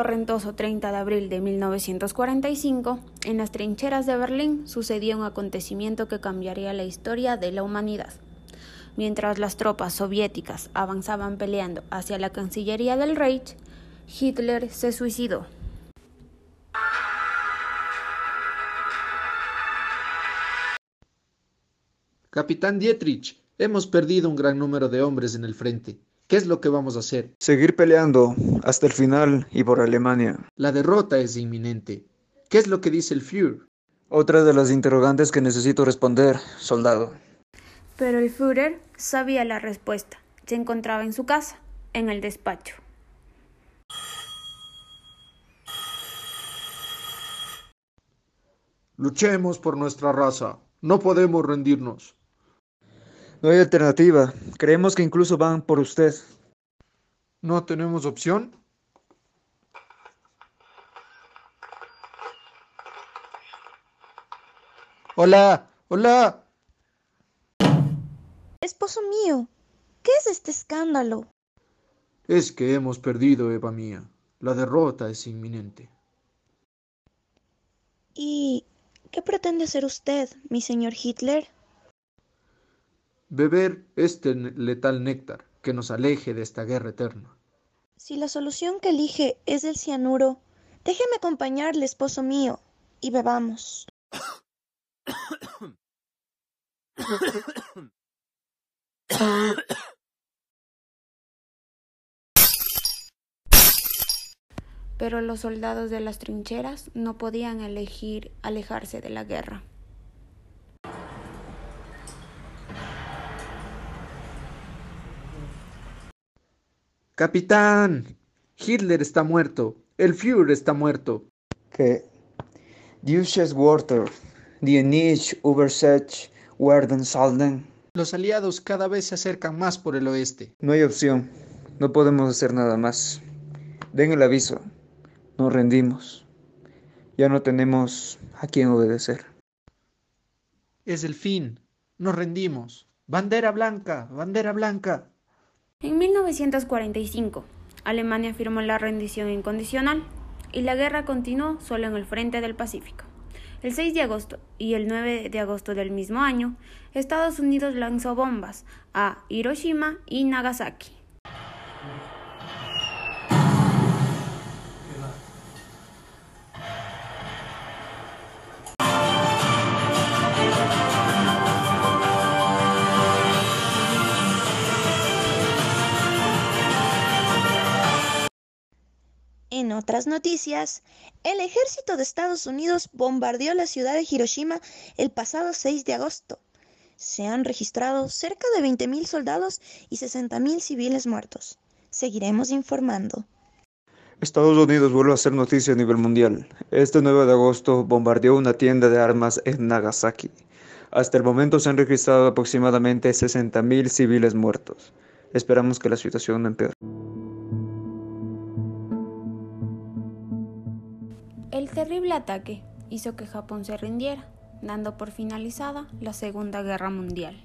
torrentoso 30 de abril de 1945, en las trincheras de Berlín sucedió un acontecimiento que cambiaría la historia de la humanidad. Mientras las tropas soviéticas avanzaban peleando hacia la Cancillería del Reich, Hitler se suicidó. Capitán Dietrich, hemos perdido un gran número de hombres en el frente. ¿Qué es lo que vamos a hacer? Seguir peleando hasta el final y por Alemania. La derrota es inminente. ¿Qué es lo que dice el Führer? Otra de las interrogantes que necesito responder, soldado. Pero el Führer sabía la respuesta. Se encontraba en su casa, en el despacho. Luchemos por nuestra raza. No podemos rendirnos. No hay alternativa. Creemos que incluso van por usted. ¿No tenemos opción? Hola, hola. Esposo mío, ¿qué es este escándalo? Es que hemos perdido, Eva mía. La derrota es inminente. ¿Y qué pretende hacer usted, mi señor Hitler? Beber este letal néctar que nos aleje de esta guerra eterna. Si la solución que elige es el cianuro, déjeme acompañarle, esposo mío, y bebamos. Pero los soldados de las trincheras no podían elegir alejarse de la guerra. Capitán, Hitler está muerto. El Führer está muerto. ¿Qué? Dieses Water, die nicht Übersetzt werden sollen. Los aliados cada vez se acercan más por el oeste. No hay opción. No podemos hacer nada más. Den el aviso. Nos rendimos. Ya no tenemos a quién obedecer. Es el fin. Nos rendimos. Bandera blanca, bandera blanca. En 1945, Alemania firmó la rendición incondicional y la guerra continuó solo en el frente del Pacífico. El 6 de agosto y el 9 de agosto del mismo año, Estados Unidos lanzó bombas a Hiroshima y Nagasaki. En otras noticias, el ejército de Estados Unidos bombardeó la ciudad de Hiroshima el pasado 6 de agosto. Se han registrado cerca de 20.000 soldados y 60.000 civiles muertos. Seguiremos informando. Estados Unidos vuelve a hacer noticia a nivel mundial. Este 9 de agosto bombardeó una tienda de armas en Nagasaki. Hasta el momento se han registrado aproximadamente 60.000 civiles muertos. Esperamos que la situación no empeore. El terrible ataque hizo que Japón se rindiera, dando por finalizada la Segunda Guerra Mundial.